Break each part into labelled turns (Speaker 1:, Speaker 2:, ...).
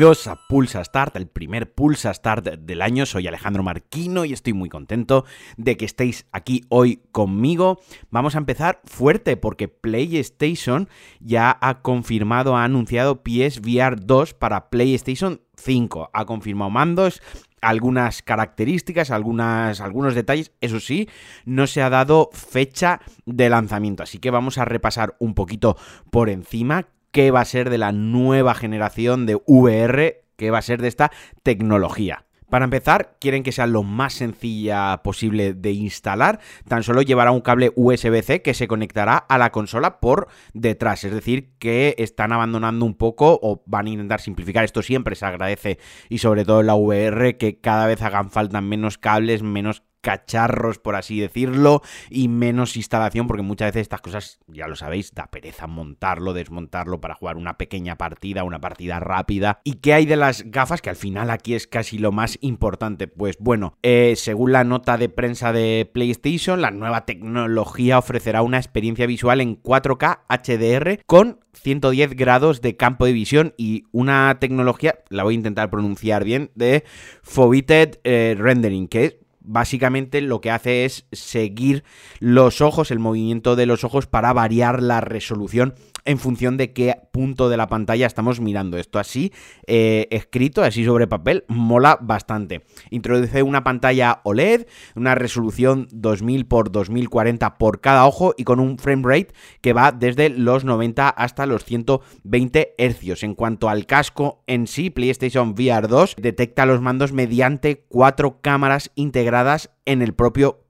Speaker 1: Bienvenidos a Pulsa Start, el primer Pulsa Start del año. Soy Alejandro Marquino y estoy muy contento de que estéis aquí hoy conmigo. Vamos a empezar fuerte porque PlayStation ya ha confirmado, ha anunciado PSVR 2 para PlayStation 5. Ha confirmado mandos, algunas características, algunas, algunos detalles. Eso sí, no se ha dado fecha de lanzamiento. Así que vamos a repasar un poquito por encima qué va a ser de la nueva generación de VR, qué va a ser de esta tecnología. Para empezar, quieren que sea lo más sencilla posible de instalar. Tan solo llevará un cable USB-C que se conectará a la consola por detrás. Es decir, que están abandonando un poco o van a intentar simplificar. Esto siempre se agradece y sobre todo la VR que cada vez hagan falta menos cables, menos cacharros, por así decirlo, y menos instalación, porque muchas veces estas cosas, ya lo sabéis, da pereza montarlo, desmontarlo para jugar una pequeña partida, una partida rápida. ¿Y qué hay de las gafas? Que al final aquí es casi lo más importante. Pues bueno, eh, según la nota de prensa de PlayStation, la nueva tecnología ofrecerá una experiencia visual en 4K HDR con 110 grados de campo de visión y una tecnología, la voy a intentar pronunciar bien, de Foveated eh, Rendering, que es básicamente lo que hace es seguir los ojos, el movimiento de los ojos para variar la resolución en función de qué punto de la pantalla estamos mirando. Esto así, eh, escrito, así sobre papel, mola bastante. Introduce una pantalla OLED, una resolución 2000 x 2040 por cada ojo y con un frame rate que va desde los 90 hasta los 120 Hz. En cuanto al casco en sí, PlayStation VR 2 detecta los mandos mediante cuatro cámaras integradas en el propio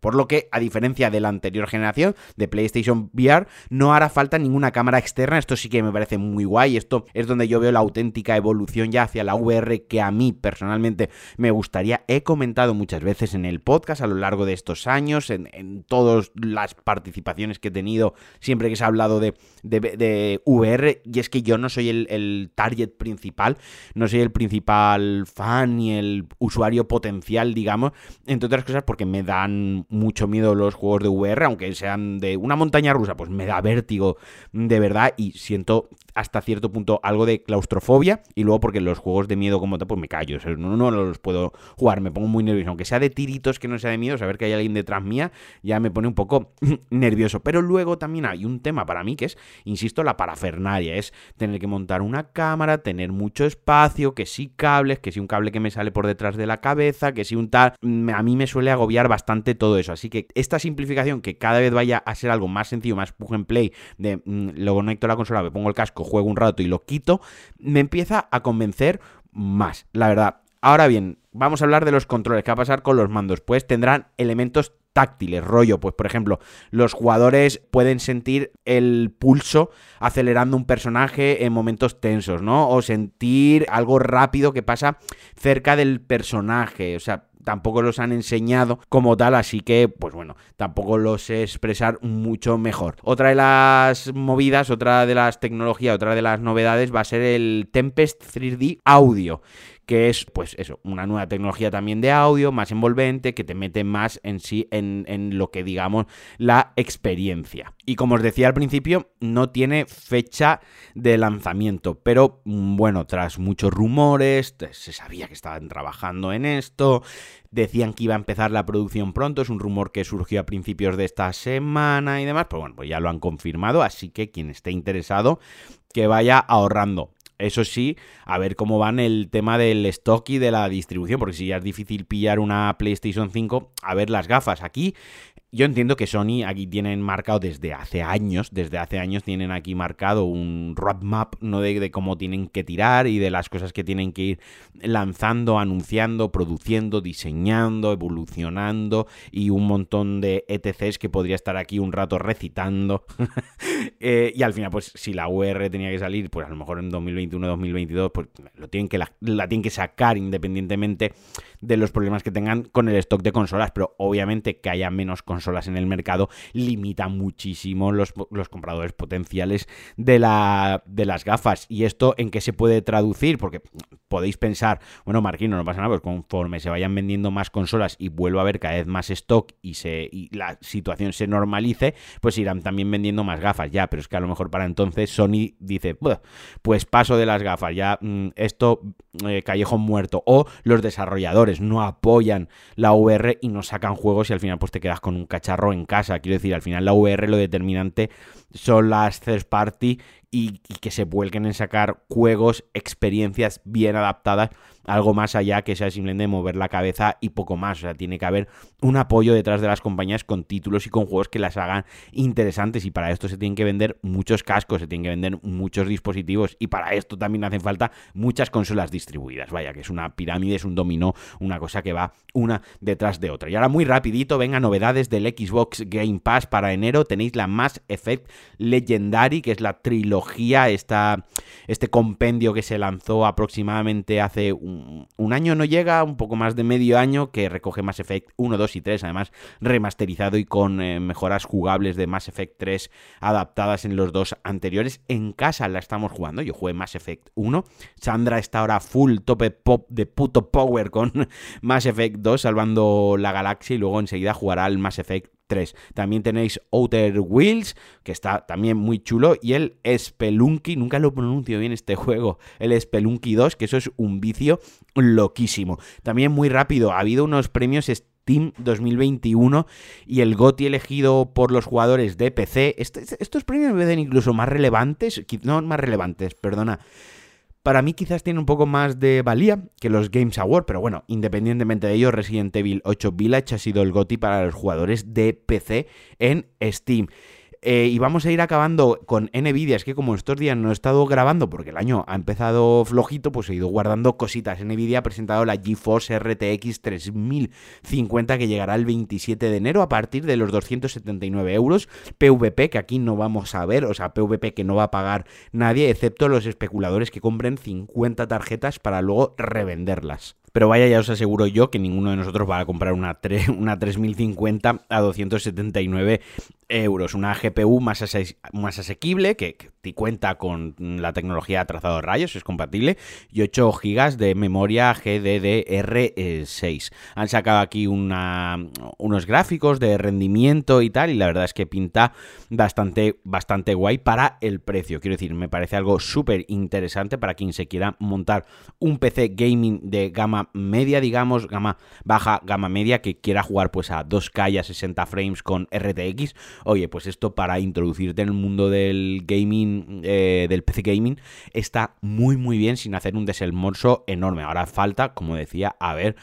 Speaker 1: Por lo que, a diferencia de la anterior generación de PlayStation VR, no hará falta ninguna cámara externa. Esto sí que me parece muy guay. Esto es donde yo veo la auténtica evolución ya hacia la VR que a mí personalmente me gustaría. He comentado muchas veces en el podcast a lo largo de estos años, en, todas las participaciones que he tenido, siempre que se ha hablado de, de, VR, y es que yo no soy el, el target principal, no soy el principal fan ni el usuario potencial, digamos, entre otras cosas porque me da dan mucho miedo los juegos de VR, aunque sean de una montaña rusa, pues me da vértigo de verdad y siento hasta cierto punto algo de claustrofobia y luego porque los juegos de miedo como tal, pues me callo, no, no los puedo jugar, me pongo muy nervioso, aunque sea de tiritos que no sea de miedo, saber que hay alguien detrás mía ya me pone un poco nervioso, pero luego también hay un tema para mí que es, insisto, la parafernaria, es tener que montar una cámara, tener mucho espacio, que si cables, que si un cable que me sale por detrás de la cabeza, que si un tal, a mí me suele agobiar bastante todo eso. Así que esta simplificación, que cada vez vaya a ser algo más sencillo, más plug and play, de mm, lo conecto a la consola, me pongo el casco, juego un rato y lo quito, me empieza a convencer más, la verdad. Ahora bien, vamos a hablar de los controles. ¿Qué va a pasar con los mandos? Pues tendrán elementos táctiles, rollo, pues por ejemplo, los jugadores pueden sentir el pulso acelerando un personaje en momentos tensos, ¿no? O sentir algo rápido que pasa cerca del personaje, o sea, tampoco los han enseñado como tal, así que, pues bueno, tampoco los sé expresar mucho mejor. Otra de las movidas, otra de las tecnologías, otra de las novedades va a ser el Tempest 3D Audio que es, pues eso, una nueva tecnología también de audio, más envolvente, que te mete más en sí en, en, lo que digamos la experiencia. Y como os decía al principio, no tiene fecha de lanzamiento, pero mm, bueno, tras muchos rumores, se sabía que estaban trabajando en esto, decían que iba a empezar la producción pronto, es un rumor que surgió a principios de esta semana y demás, pues bueno, pues ya lo han confirmado, así que quien esté interesado, que vaya ahorrando. Eso sí, a ver cómo van el tema del stock y de la distribución, porque si ya es difícil pillar una PlayStation 5, a ver las gafas. Aquí yo entiendo que Sony aquí tienen marcado desde hace años, desde hace años tienen aquí marcado un roadmap, ¿no? De, cómo tienen que tirar y de las cosas que tienen que ir lanzando, anunciando, produciendo, diseñando, evolucionando y un montón de ETCs que podría estar aquí un rato recitando. eh, y al final, pues si la UR tenía que salir, pues a lo mejor en 2021-2022, pues lo tienen que la, la tienen que sacar independientemente de los problemas que tengan con el stock de consolas, pero obviamente que haya menos consolas consolas en el mercado, limita muchísimo los, compradores potenciales de, la, de las gafas. ¿Y esto en qué se puede traducir? Porque podéis pensar, bueno, Marquino, no pasa nada, pues conforme se vayan vendiendo más consolas y vuelva a haber cada vez más stock y, se, y la situación se normalice, pues irán también vendiendo más gafas. Ya, pero es que a lo mejor para entonces Sony dice, pues paso de las gafas, ya mm, esto eh, callejón muerto. O los desarrolladores no apoyan la VR y no sacan juegos y al final pues te quedas con un cacharro en casa. Quiero decir, al final la VR lo determinante son las third party y, y que se vuelquen en sacar juegos, experiencias bien adaptadas algo más allá que sea simplemente mover la cabeza y poco más. O sea, tiene que haber un apoyo detrás de las compañías con títulos y con juegos que las hagan interesantes. Y para esto se tienen que vender muchos cascos, se tienen que vender muchos dispositivos. Y para esto también hacen falta muchas consolas distribuidas. Vaya, que es una pirámide, es un dominó, una cosa que va una detrás de otra. Y ahora muy rapidito, venga, novedades del Xbox Game Pass para enero. Tenéis la Mass Effect Legendary, que es la trilogía, esta, este compendio que se lanzó aproximadamente hace un un, año no llega, un poco más de medio año, que recoge Mass Effect 1, 2 y 3, además remasterizado y con eh, mejoras jugables de Mass Effect 3 adaptadas en los dos anteriores. En casa la estamos jugando, yo jugué Mass Effect 1, Sandra está ahora full tope pop de puto power con Mass Effect 2 salvando la galaxia y luego enseguida jugará al Mass Effect 3. También tenéis Outer Wheels, que está también muy chulo, y el Spelunky, nunca lo pronuncio bien este juego, el Spelunky 2, que eso es un vicio loquísimo. También muy rápido, ha habido unos premios Steam 2021 y el GOTI elegido por los jugadores de PC. Este, estos premios me ven incluso más relevantes, no más relevantes, perdona para mí quizás tiene un poco más de valía que los Games Award, pero bueno, independientemente de ello, Resident Evil 8 Village ha sido el GOTI para los jugadores de PC en Steam. Eh, y vamos a ir acabando con Nvidia. Es que como estos días no he estado grabando porque el año ha empezado flojito, pues he ido guardando cositas. Nvidia ha presentado la GeForce RTX 3050 que llegará el 27 de enero a partir de los 279 euros. PVP que aquí no vamos a ver, o sea, PVP que no va a pagar nadie, excepto los especuladores que compren 50 tarjetas para luego revenderlas. Pero vaya, ya os aseguro yo que ninguno de nosotros va a comprar una, una 3050 a 279 euros. Una GPU más, más asequible que, cuenta con la tecnología trazado de rayos, es compatible, y 8 GB de memoria GDDR6. Han sacado aquí una, unos gráficos de rendimiento y tal, y la verdad es que pinta bastante, bastante guay para el precio. Quiero decir, me parece algo súper interesante para quien se quiera montar un PC gaming de gama media, digamos, gama baja, gama media, que quiera jugar pues a 2K y a 60 frames con RTX Oye, pues esto para introducirte en el mundo del gaming, eh, del PC gaming, está muy muy bien sin hacer un desembolso enorme. Ahora falta, como decía, a ver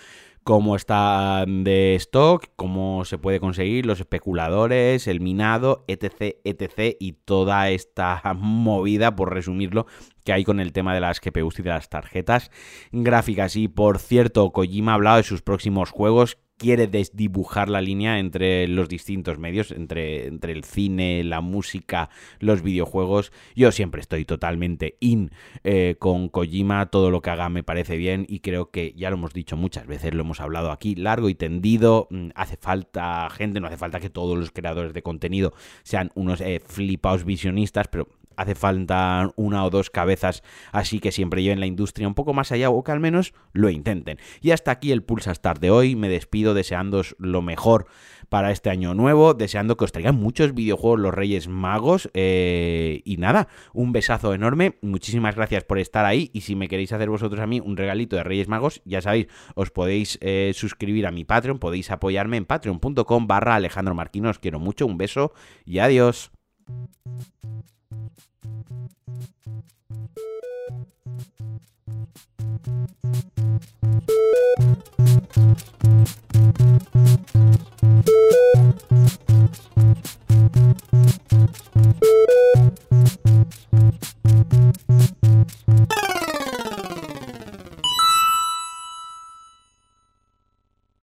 Speaker 1: cómo está de stock, cómo se puede conseguir, los especuladores, el minado, etc, etc, y toda esta movida, por resumirlo, que hay con el tema de las GPUs y de las tarjetas gráficas. Y por cierto, Kojima ha hablado de sus próximos juegos quiere desdibujar la línea entre los distintos medios, entre, entre el cine, la música, los videojuegos. Yo siempre estoy totalmente in eh, con Kojima, todo lo que haga me parece bien y creo que ya lo hemos dicho muchas veces, lo hemos hablado aquí largo y tendido, mm, hace falta gente, no hace falta que todos los creadores de contenido sean unos eh, flipaos visionistas, pero hace falta una o dos cabezas así que siempre lleven la industria un poco más allá o que al menos lo intenten. Y hasta aquí el Pulsa Start de hoy. Me despido deseándoos lo mejor para este año nuevo, deseando que os traigan muchos videojuegos los Reyes Magos. Eh, y nada, un besazo enorme. Muchísimas gracias por estar ahí. Y si me queréis hacer vosotros a mí un regalito de Reyes Magos, ya sabéis, os podéis eh, suscribir a mi Patreon, podéis apoyarme en patreon.com barra Alejandro Marquino. Os quiero mucho, un beso y adiós.